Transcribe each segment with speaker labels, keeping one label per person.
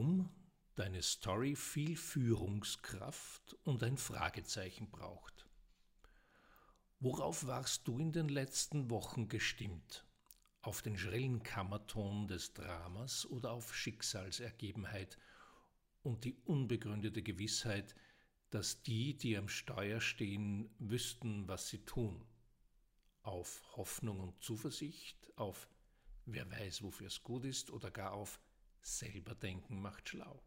Speaker 1: warum deine Story viel Führungskraft und ein Fragezeichen braucht. Worauf warst du in den letzten Wochen gestimmt? Auf den schrillen Kammerton des Dramas oder auf Schicksalsergebenheit und die unbegründete Gewissheit, dass die, die am Steuer stehen, wüssten, was sie tun? Auf Hoffnung und Zuversicht, auf wer weiß, wofür es gut ist oder gar auf selber denken macht schlau.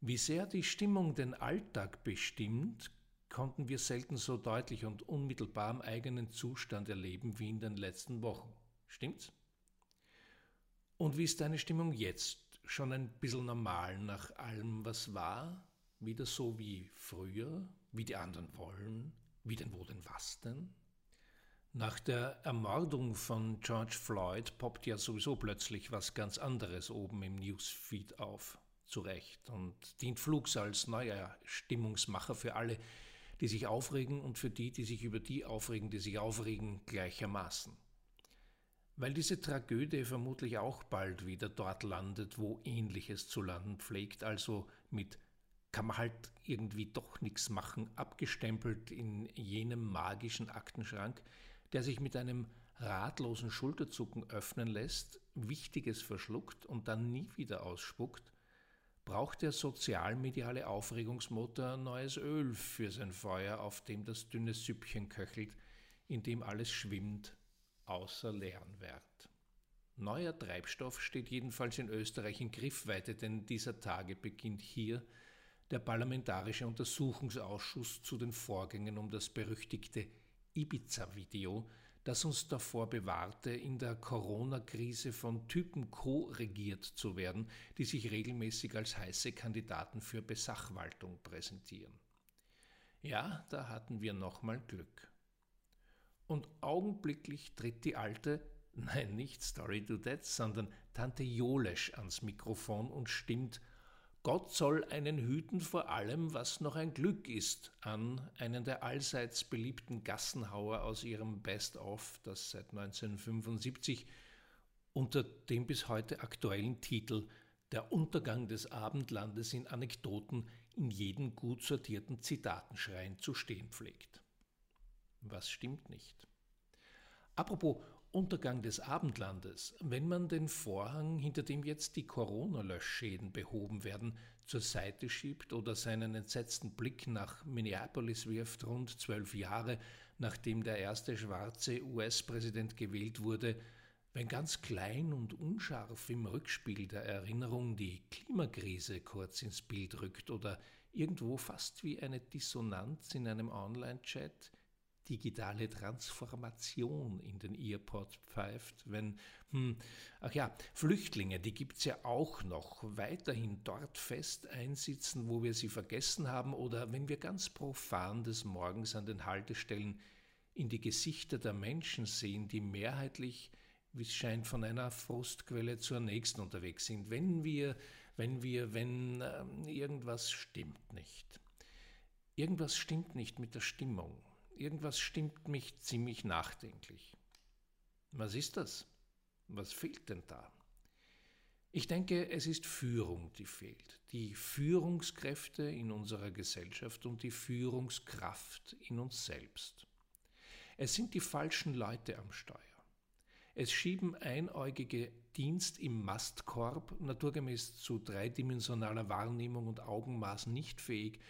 Speaker 1: Wie sehr die Stimmung den Alltag bestimmt, konnten wir selten so deutlich und unmittelbar im eigenen Zustand erleben wie in den letzten Wochen. Stimmt's? Und wie ist deine Stimmung jetzt? Schon ein bisschen normal nach allem, was war? Wieder so wie früher? Wie die anderen wollen? Wie denn, wo denn, was denn? Nach der Ermordung von George Floyd poppt ja sowieso plötzlich was ganz anderes oben im Newsfeed auf. Zu Recht. Und dient flugs als neuer Stimmungsmacher für alle, die sich aufregen und für die, die sich über die aufregen, die sich aufregen, gleichermaßen. Weil diese Tragödie vermutlich auch bald wieder dort landet, wo ähnliches zu landen pflegt, also mit kann man halt irgendwie doch nichts machen, abgestempelt in jenem magischen Aktenschrank, der sich mit einem ratlosen Schulterzucken öffnen lässt, Wichtiges verschluckt und dann nie wieder ausspuckt, braucht der sozialmediale Aufregungsmotor neues Öl für sein Feuer, auf dem das dünne Süppchen köchelt, in dem alles schwimmt, außer leeren Wert. Neuer Treibstoff steht jedenfalls in Österreich in Griffweite, denn dieser Tage beginnt hier der Parlamentarische Untersuchungsausschuss zu den Vorgängen um das berüchtigte Ibiza-Video, das uns davor bewahrte, in der Corona-Krise von Typen co-regiert zu werden, die sich regelmäßig als heiße Kandidaten für Besachwaltung präsentieren. Ja, da hatten wir nochmal Glück. Und augenblicklich tritt die alte, nein, nicht Story to Death, sondern Tante Jolesch ans Mikrofon und stimmt Gott soll einen hüten vor allem, was noch ein Glück ist, an einen der allseits beliebten Gassenhauer aus ihrem Best-of, das seit 1975 unter dem bis heute aktuellen Titel Der Untergang des Abendlandes in Anekdoten in jeden gut sortierten Zitatenschrein zu stehen pflegt. Was stimmt nicht? Apropos Untergang des Abendlandes, wenn man den Vorhang, hinter dem jetzt die Corona-Löschschäden behoben werden, zur Seite schiebt oder seinen entsetzten Blick nach Minneapolis wirft, rund zwölf Jahre nachdem der erste schwarze US-Präsident gewählt wurde, wenn ganz klein und unscharf im Rückspiel der Erinnerung die Klimakrise kurz ins Bild rückt oder irgendwo fast wie eine Dissonanz in einem Online-Chat digitale Transformation in den Earpod pfeift, wenn, hm, ach ja, Flüchtlinge, die gibt's ja auch noch, weiterhin dort fest einsitzen, wo wir sie vergessen haben, oder wenn wir ganz profan des Morgens an den Haltestellen in die Gesichter der Menschen sehen, die mehrheitlich wie es scheint, von einer Frustquelle zur nächsten unterwegs sind. Wenn wir, wenn wir, wenn äh, irgendwas stimmt nicht. Irgendwas stimmt nicht mit der Stimmung irgendwas stimmt mich ziemlich nachdenklich. Was ist das? Was fehlt denn da? Ich denke, es ist Führung, die fehlt. Die Führungskräfte in unserer Gesellschaft und die Führungskraft in uns selbst. Es sind die falschen Leute am Steuer. Es schieben einäugige Dienst im Mastkorb, naturgemäß zu dreidimensionaler Wahrnehmung und Augenmaß nicht fähig,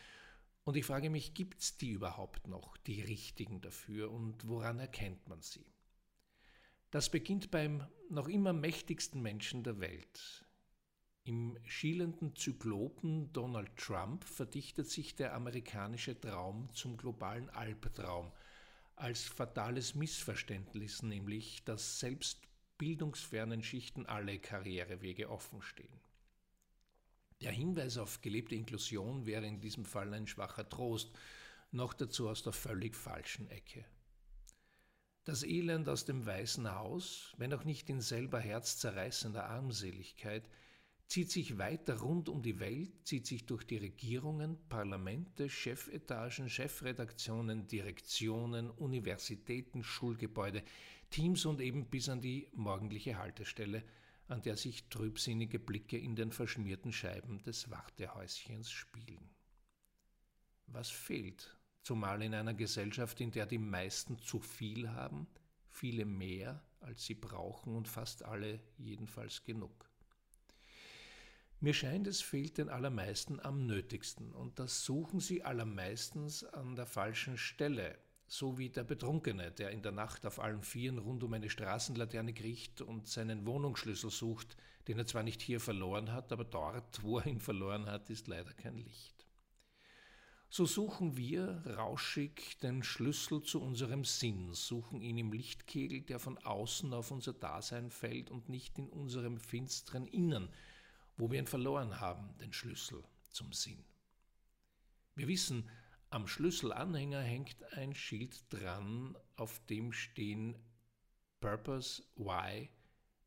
Speaker 1: und ich frage mich, gibt es die überhaupt noch, die richtigen dafür, und woran erkennt man sie? Das beginnt beim noch immer mächtigsten Menschen der Welt. Im schielenden Zyklopen Donald Trump verdichtet sich der amerikanische Traum zum globalen Albtraum, als fatales Missverständnis nämlich, dass selbst bildungsfernen Schichten alle Karrierewege offenstehen. Der Hinweis auf gelebte Inklusion wäre in diesem Fall ein schwacher Trost, noch dazu aus der völlig falschen Ecke. Das Elend aus dem Weißen Haus, wenn auch nicht in selber herzzerreißender Armseligkeit, zieht sich weiter rund um die Welt, zieht sich durch die Regierungen, Parlamente, Chefetagen, Chefredaktionen, Direktionen, Universitäten, Schulgebäude, Teams und eben bis an die morgendliche Haltestelle an der sich trübsinnige Blicke in den verschmierten Scheiben des Wartehäuschens spielen. Was fehlt, zumal in einer Gesellschaft, in der die meisten zu viel haben, viele mehr, als sie brauchen und fast alle jedenfalls genug. Mir scheint, es fehlt den allermeisten am nötigsten, und das suchen sie allermeistens an der falschen Stelle, so wie der Betrunkene, der in der Nacht auf allen Vieren rund um eine Straßenlaterne kriecht und seinen Wohnungsschlüssel sucht, den er zwar nicht hier verloren hat, aber dort, wo er ihn verloren hat, ist leider kein Licht. So suchen wir rauschig den Schlüssel zu unserem Sinn, suchen ihn im Lichtkegel, der von außen auf unser Dasein fällt und nicht in unserem finsteren Innern, wo wir ihn verloren haben, den Schlüssel zum Sinn. Wir wissen, am Schlüsselanhänger hängt ein Schild dran, auf dem stehen Purpose, Why,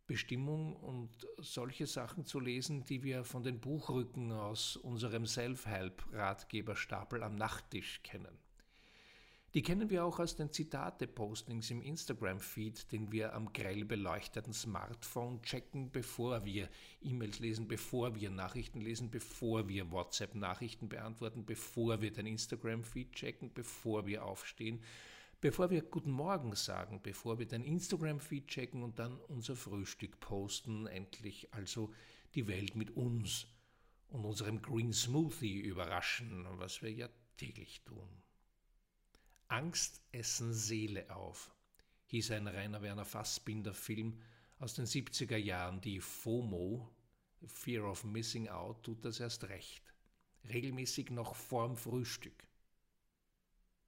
Speaker 1: Bestimmung und solche Sachen zu lesen, die wir von den Buchrücken aus unserem Self-Help-Ratgeberstapel am Nachttisch kennen. Die kennen wir auch aus den Zitate-Postings im Instagram-Feed, den wir am grell beleuchteten Smartphone checken, bevor wir E-Mails lesen, bevor wir Nachrichten lesen, bevor wir WhatsApp-Nachrichten beantworten, bevor wir den Instagram-Feed checken, bevor wir aufstehen, bevor wir Guten Morgen sagen, bevor wir den Instagram-Feed checken und dann unser Frühstück posten, endlich also die Welt mit uns und unserem Green Smoothie überraschen, was wir ja täglich tun. Angst essen Seele auf, hieß ein Rainer Werner Fassbinder Film aus den 70er Jahren. Die FOMO, Fear of Missing Out, tut das erst recht. Regelmäßig noch vorm Frühstück.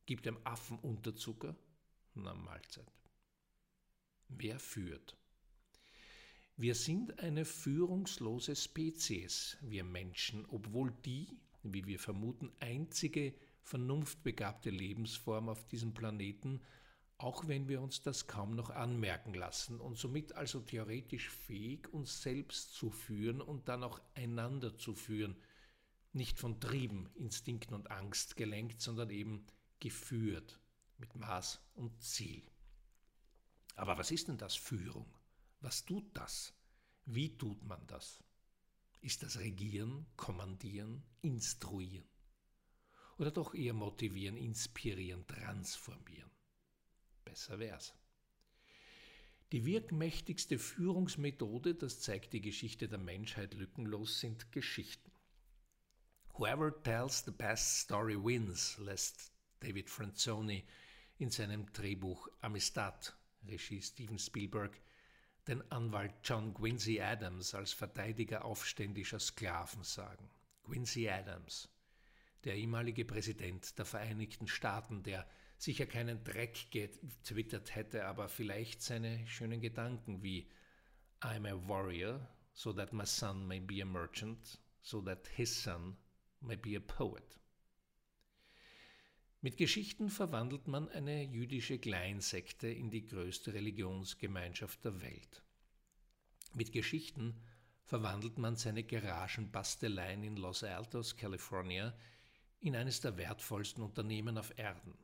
Speaker 1: Gibt dem Affen Unterzucker? Na Mahlzeit. Wer führt? Wir sind eine führungslose Spezies, wir Menschen, obwohl die, wie wir vermuten, einzige vernunftbegabte Lebensform auf diesem Planeten, auch wenn wir uns das kaum noch anmerken lassen und somit also theoretisch fähig, uns selbst zu führen und dann auch einander zu führen, nicht von Trieben, Instinkten und Angst gelenkt, sondern eben geführt mit Maß und Ziel. Aber was ist denn das Führung? Was tut das? Wie tut man das? Ist das Regieren, Kommandieren, Instruieren? Oder doch eher motivieren, inspirieren, transformieren. Besser wär's. Die wirkmächtigste Führungsmethode, das zeigt die Geschichte der Menschheit lückenlos, sind Geschichten. Whoever tells the best story wins, lässt David Franzoni in seinem Drehbuch Amistad, Regie Steven Spielberg, den Anwalt John Quincy Adams als Verteidiger aufständischer Sklaven sagen. Quincy Adams, der ehemalige Präsident der Vereinigten Staaten, der sicher keinen Dreck getwittert hätte, aber vielleicht seine schönen Gedanken wie I'm a warrior, so that my son may be a merchant, so that his son may be a poet. Mit Geschichten verwandelt man eine jüdische Kleinsekte in die größte Religionsgemeinschaft der Welt. Mit Geschichten verwandelt man seine Garagenbasteleien in Los Altos, California, in eines der wertvollsten Unternehmen auf Erden.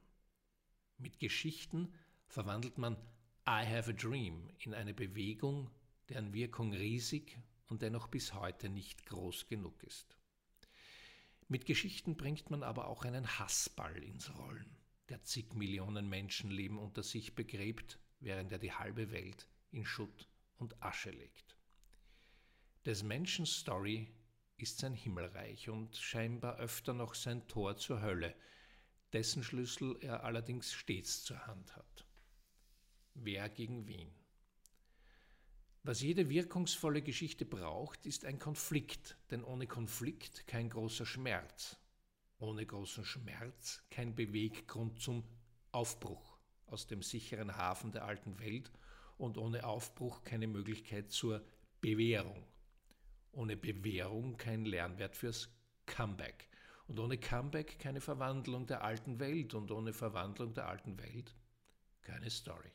Speaker 1: Mit Geschichten verwandelt man I Have a Dream in eine Bewegung, deren Wirkung riesig und dennoch bis heute nicht groß genug ist. Mit Geschichten bringt man aber auch einen Hassball ins Rollen, der zig Millionen Menschenleben unter sich begräbt, während er die halbe Welt in Schutt und Asche legt. Des Menschen Story ist sein Himmelreich und scheinbar öfter noch sein Tor zur Hölle, dessen Schlüssel er allerdings stets zur Hand hat. Wer gegen wen? Was jede wirkungsvolle Geschichte braucht, ist ein Konflikt, denn ohne Konflikt kein großer Schmerz, ohne großen Schmerz kein Beweggrund zum Aufbruch aus dem sicheren Hafen der alten Welt und ohne Aufbruch keine Möglichkeit zur Bewährung ohne Bewährung kein Lernwert fürs Comeback. Und ohne Comeback keine Verwandlung der alten Welt. Und ohne Verwandlung der alten Welt keine Story.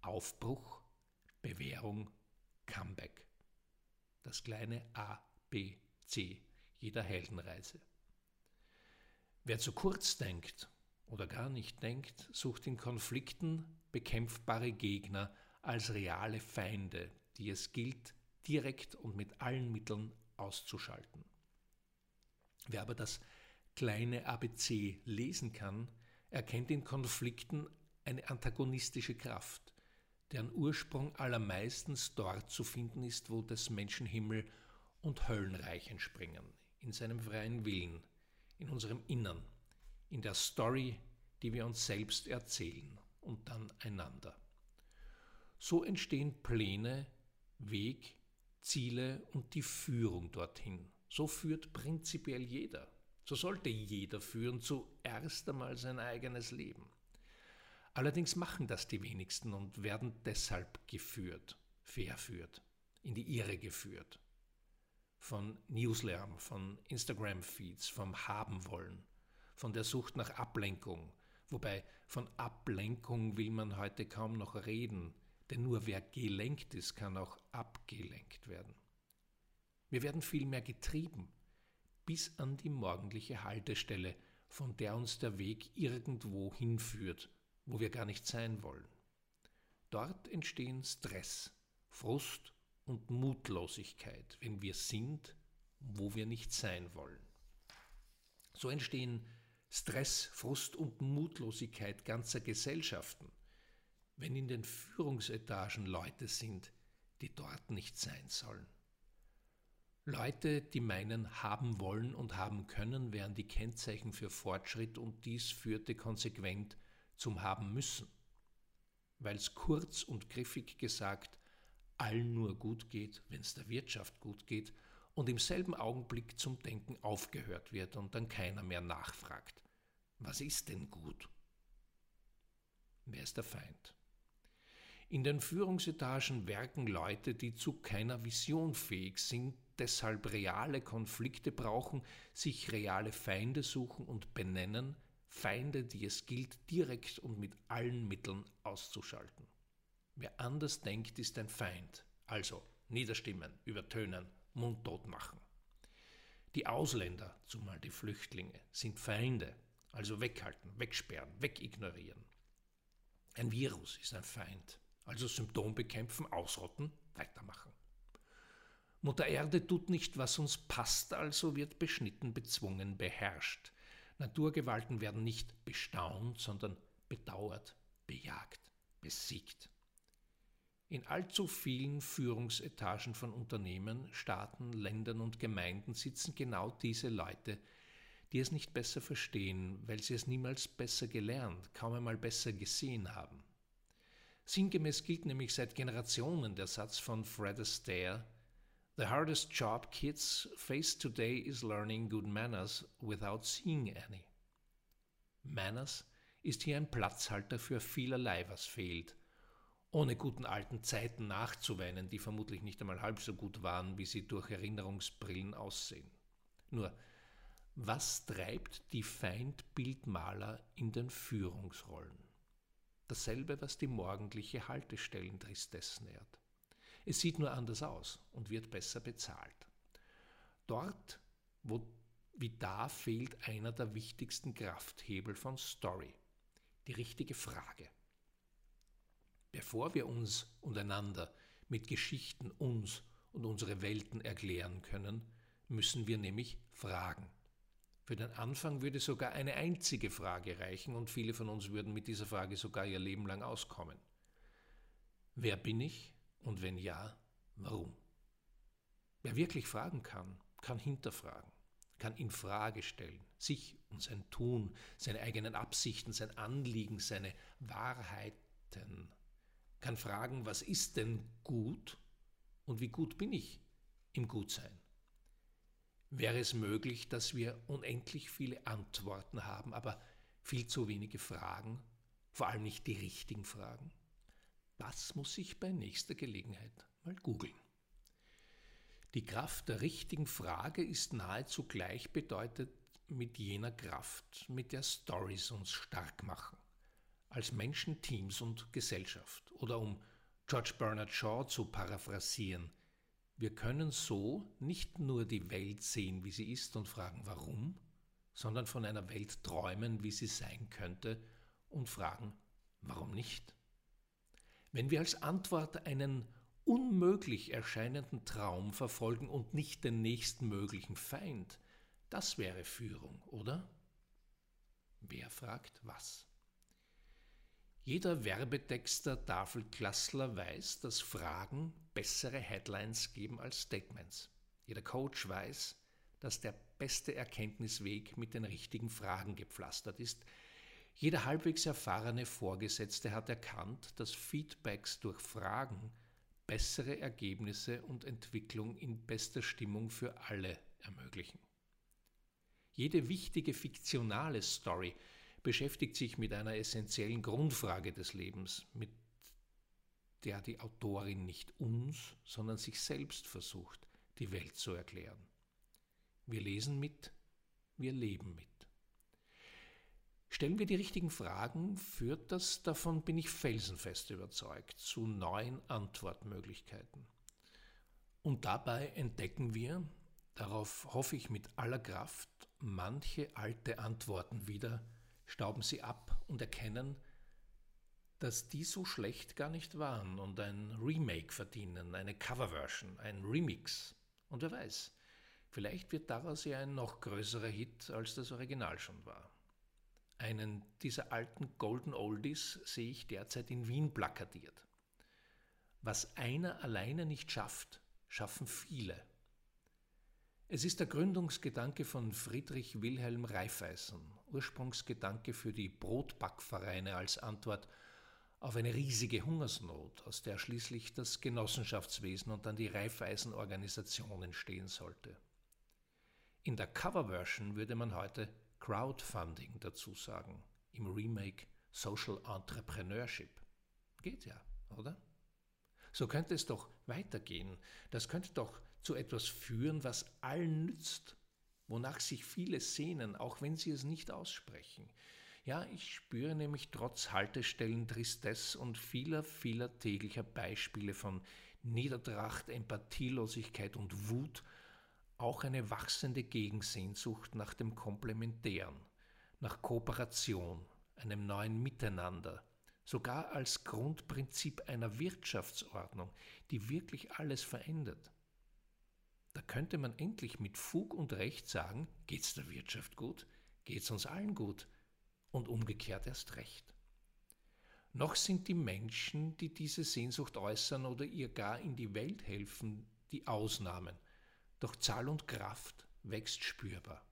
Speaker 1: Aufbruch, Bewährung, Comeback. Das kleine A, B, C jeder Heldenreise. Wer zu kurz denkt oder gar nicht denkt, sucht in Konflikten bekämpfbare Gegner als reale Feinde, die es gilt direkt und mit allen Mitteln auszuschalten. Wer aber das kleine ABC lesen kann, erkennt in Konflikten eine antagonistische Kraft, deren Ursprung allermeistens dort zu finden ist, wo des Menschen Himmel und Höllenreich entspringen, in seinem freien Willen, in unserem Innern, in der Story, die wir uns selbst erzählen und dann einander. So entstehen Pläne, Weg, Ziele und die Führung dorthin. So führt prinzipiell jeder. So sollte jeder führen, zuerst einmal sein eigenes Leben. Allerdings machen das die wenigsten und werden deshalb geführt, verführt, in die Irre geführt. Von Newslärm, von Instagram-Feeds, vom Haben wollen, von der Sucht nach Ablenkung. Wobei von Ablenkung will man heute kaum noch reden, denn nur wer gelenkt ist, kann auch abgelenkt werden. Wir werden vielmehr getrieben, bis an die morgendliche Haltestelle, von der uns der Weg irgendwo hinführt, wo wir gar nicht sein wollen. Dort entstehen Stress, Frust und Mutlosigkeit, wenn wir sind, wo wir nicht sein wollen. So entstehen Stress, Frust und Mutlosigkeit ganzer Gesellschaften, wenn in den Führungsetagen Leute sind, die dort nicht sein sollen. Leute, die meinen, haben wollen und haben können, wären die Kennzeichen für Fortschritt und dies führte konsequent zum Haben müssen. Weil es kurz und griffig gesagt allen nur gut geht, wenn es der Wirtschaft gut geht und im selben Augenblick zum Denken aufgehört wird und dann keiner mehr nachfragt. Was ist denn gut? Wer ist der Feind? In den Führungsetagen werken Leute, die zu keiner Vision fähig sind, deshalb reale Konflikte brauchen, sich reale Feinde suchen und benennen, Feinde, die es gilt, direkt und mit allen Mitteln auszuschalten. Wer anders denkt, ist ein Feind. Also niederstimmen, übertönen, mundtot machen. Die Ausländer, zumal die Flüchtlinge, sind Feinde, also weghalten, wegsperren, wegignorieren. Ein Virus ist ein Feind, also Symptom bekämpfen, ausrotten, weitermachen. Mutter Erde tut nicht, was uns passt, also wird beschnitten, bezwungen, beherrscht. Naturgewalten werden nicht bestaunt, sondern bedauert, bejagt, besiegt. In allzu vielen Führungsetagen von Unternehmen, Staaten, Ländern und Gemeinden sitzen genau diese Leute, die es nicht besser verstehen, weil sie es niemals besser gelernt, kaum einmal besser gesehen haben. Sinngemäß gilt nämlich seit Generationen der Satz von Fred Astaire, The hardest job kids face today is learning good manners without seeing any. Manners ist hier ein Platzhalter für vielerlei, was fehlt – ohne guten alten Zeiten nachzuweinen, die vermutlich nicht einmal halb so gut waren, wie sie durch Erinnerungsbrillen aussehen. Nur, was treibt die Feindbildmaler in den Führungsrollen? Dasselbe, was die morgendliche Haltestellentristesse nährt. Es sieht nur anders aus und wird besser bezahlt. Dort, wo wie da fehlt einer der wichtigsten Krafthebel von Story, die richtige Frage. Bevor wir uns und einander mit Geschichten uns und unsere Welten erklären können, müssen wir nämlich fragen. Für den Anfang würde sogar eine einzige Frage reichen und viele von uns würden mit dieser Frage sogar ihr Leben lang auskommen. Wer bin ich und wenn ja, warum? Wer wirklich fragen kann, kann hinterfragen, kann in Frage stellen, sich und sein Tun, seine eigenen Absichten, sein Anliegen, seine Wahrheiten kann fragen, was ist denn gut und wie gut bin ich im Gutsein? Wäre es möglich, dass wir unendlich viele Antworten haben, aber viel zu wenige Fragen, vor allem nicht die richtigen Fragen? Das muss ich bei nächster Gelegenheit mal googeln. Die Kraft der richtigen Frage ist nahezu gleichbedeutend mit jener Kraft, mit der Stories uns stark machen als Menschen, Teams und Gesellschaft. Oder um George Bernard Shaw zu paraphrasieren, wir können so nicht nur die Welt sehen, wie sie ist und fragen, warum, sondern von einer Welt träumen, wie sie sein könnte und fragen, warum nicht? Wenn wir als Antwort einen unmöglich erscheinenden Traum verfolgen und nicht den nächsten möglichen Feind, das wäre Führung, oder? Wer fragt was? Jeder Werbetexter Tafelklassler weiß, dass Fragen bessere Headlines geben als Statements. Jeder Coach weiß, dass der beste Erkenntnisweg mit den richtigen Fragen gepflastert ist. Jeder halbwegs erfahrene Vorgesetzte hat erkannt, dass Feedbacks durch Fragen bessere Ergebnisse und Entwicklung in bester Stimmung für alle ermöglichen. Jede wichtige fiktionale Story beschäftigt sich mit einer essentiellen Grundfrage des Lebens, mit der die Autorin nicht uns, sondern sich selbst versucht, die Welt zu erklären. Wir lesen mit, wir leben mit. Stellen wir die richtigen Fragen, führt das, davon bin ich felsenfest überzeugt, zu neuen Antwortmöglichkeiten. Und dabei entdecken wir, darauf hoffe ich mit aller Kraft, manche alte Antworten wieder, stauben sie ab und erkennen, dass die so schlecht gar nicht waren und ein Remake verdienen, eine Coverversion, ein Remix. Und wer weiß, vielleicht wird daraus ja ein noch größerer Hit, als das Original schon war. Einen dieser alten Golden Oldies sehe ich derzeit in Wien plakatiert. Was einer alleine nicht schafft, schaffen viele. Es ist der Gründungsgedanke von Friedrich Wilhelm Raiffeisen, Ursprungsgedanke für die Brotbackvereine als Antwort auf eine riesige Hungersnot, aus der schließlich das Genossenschaftswesen und dann die Raiffeisenorganisation entstehen sollte. In der Coverversion würde man heute Crowdfunding dazu sagen, im Remake Social Entrepreneurship. Geht ja, oder? So könnte es doch weitergehen. Das könnte doch zu etwas führen, was allen nützt, wonach sich viele sehnen, auch wenn sie es nicht aussprechen. Ja, ich spüre nämlich trotz Haltestellen Tristesse und vieler, vieler täglicher Beispiele von Niedertracht, Empathielosigkeit und Wut auch eine wachsende Gegensehnsucht nach dem Komplementären, nach Kooperation, einem neuen Miteinander, sogar als Grundprinzip einer Wirtschaftsordnung, die wirklich alles verändert. Da könnte man endlich mit Fug und Recht sagen, geht's der Wirtschaft gut, geht's uns allen gut und umgekehrt erst recht. Noch sind die Menschen, die diese Sehnsucht äußern oder ihr gar in die Welt helfen, die Ausnahmen, doch Zahl und Kraft wächst spürbar.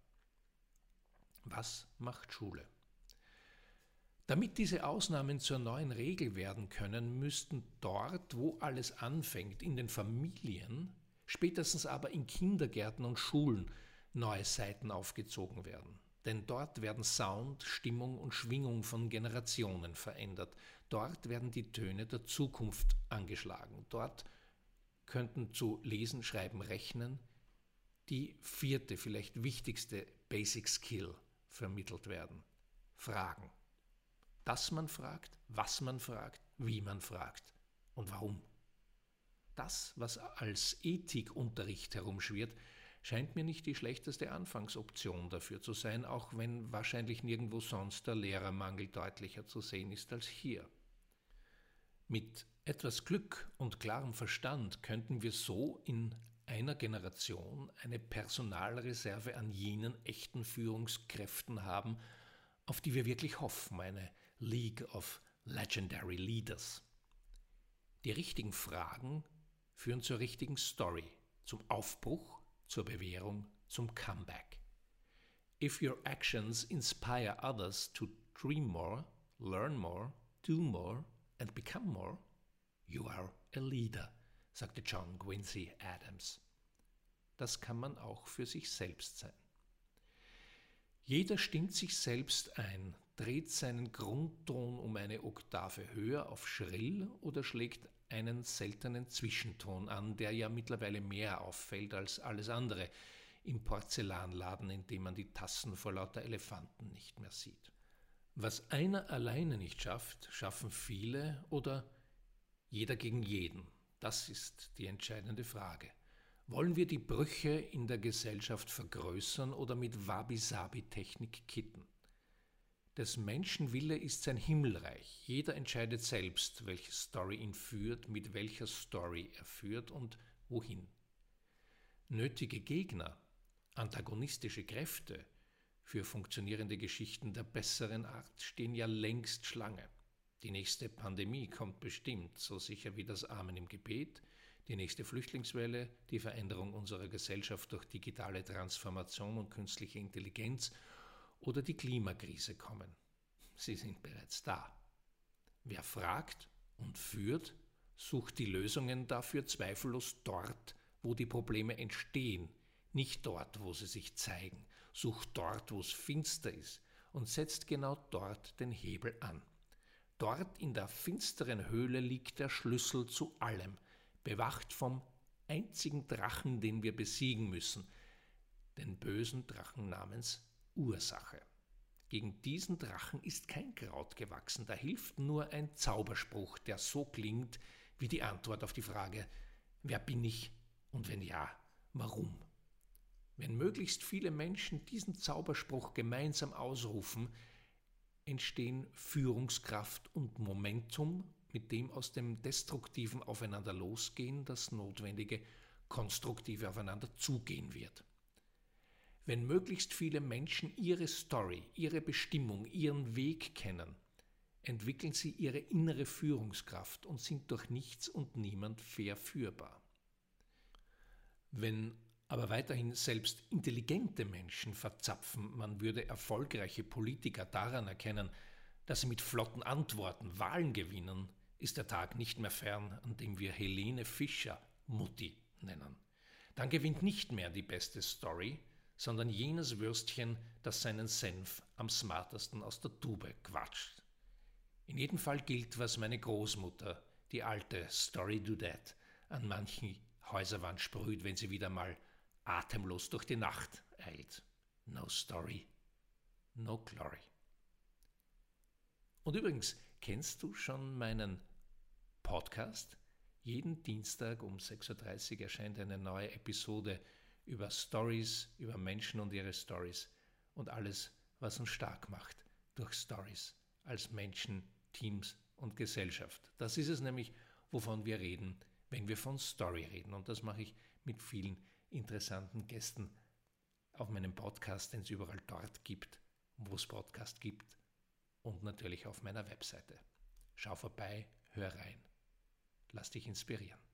Speaker 1: Was macht Schule? Damit diese Ausnahmen zur neuen Regel werden können, müssten dort, wo alles anfängt, in den Familien, spätestens aber in Kindergärten und Schulen neue Seiten aufgezogen werden. Denn dort werden Sound, Stimmung und Schwingung von Generationen verändert. Dort werden die Töne der Zukunft angeschlagen. Dort könnten zu Lesen, Schreiben, Rechnen die vierte, vielleicht wichtigste Basic Skill vermittelt werden. Fragen. Dass man fragt, was man fragt, wie man fragt und warum. Das, was als Ethikunterricht herumschwirrt, scheint mir nicht die schlechteste Anfangsoption dafür zu sein, auch wenn wahrscheinlich nirgendwo sonst der Lehrermangel deutlicher zu sehen ist als hier. Mit etwas Glück und klarem Verstand könnten wir so in einer Generation eine Personalreserve an jenen echten Führungskräften haben, auf die wir wirklich hoffen, eine League of Legendary Leaders. Die richtigen Fragen führen zur richtigen Story, zum Aufbruch, zur Bewährung, zum Comeback. If your actions inspire others to dream more, learn more, do more and become more, you are a leader, sagte John Quincy Adams. Das kann man auch für sich selbst sein. Jeder stimmt sich selbst ein, dreht seinen Grundton um eine Oktave höher auf schrill oder schlägt einen seltenen Zwischenton an, der ja mittlerweile mehr auffällt als alles andere im Porzellanladen, in dem man die Tassen vor lauter Elefanten nicht mehr sieht. Was einer alleine nicht schafft, schaffen viele oder jeder gegen jeden. Das ist die entscheidende Frage. Wollen wir die Brüche in der Gesellschaft vergrößern oder mit Wabi-Sabi-Technik kitten? Des Menschen Wille ist sein Himmelreich. Jeder entscheidet selbst, welche Story ihn führt, mit welcher Story er führt und wohin. Nötige Gegner, antagonistische Kräfte für funktionierende Geschichten der besseren Art stehen ja längst Schlange. Die nächste Pandemie kommt bestimmt, so sicher wie das Amen im Gebet, die nächste Flüchtlingswelle, die Veränderung unserer Gesellschaft durch digitale Transformation und künstliche Intelligenz oder die Klimakrise kommen. Sie sind bereits da. Wer fragt und führt, sucht die Lösungen dafür zweifellos dort, wo die Probleme entstehen, nicht dort, wo sie sich zeigen, sucht dort, wo es finster ist und setzt genau dort den Hebel an. Dort in der finsteren Höhle liegt der Schlüssel zu allem, bewacht vom einzigen Drachen, den wir besiegen müssen, den bösen Drachen namens Ursache. Gegen diesen Drachen ist kein Kraut gewachsen, da hilft nur ein Zauberspruch, der so klingt wie die Antwort auf die Frage, wer bin ich und wenn ja, warum? Wenn möglichst viele Menschen diesen Zauberspruch gemeinsam ausrufen, entstehen Führungskraft und Momentum, mit dem aus dem destruktiven Aufeinander losgehen das notwendige konstruktive Aufeinander zugehen wird. Wenn möglichst viele Menschen ihre Story, ihre Bestimmung, ihren Weg kennen, entwickeln sie ihre innere Führungskraft und sind durch nichts und niemand verführbar. Wenn aber weiterhin selbst intelligente Menschen verzapfen, man würde erfolgreiche Politiker daran erkennen, dass sie mit flotten Antworten Wahlen gewinnen, ist der Tag nicht mehr fern, an dem wir Helene Fischer Mutti nennen. Dann gewinnt nicht mehr die beste Story, sondern jenes Würstchen, das seinen Senf am smartesten aus der Tube quatscht. In jedem Fall gilt, was meine Großmutter, die alte Story Do That, an manchen Häuserwand sprüht, wenn sie wieder mal atemlos durch die Nacht eilt. No story, no glory. Und übrigens, kennst du schon meinen Podcast? Jeden Dienstag um 6.30 Uhr erscheint eine neue Episode über Stories, über Menschen und ihre Stories und alles, was uns stark macht durch Stories als Menschen, Teams und Gesellschaft. Das ist es nämlich, wovon wir reden, wenn wir von Story reden. Und das mache ich mit vielen interessanten Gästen auf meinem Podcast, den es überall dort gibt, wo es Podcast gibt und natürlich auf meiner Webseite. Schau vorbei, hör rein. Lass dich inspirieren.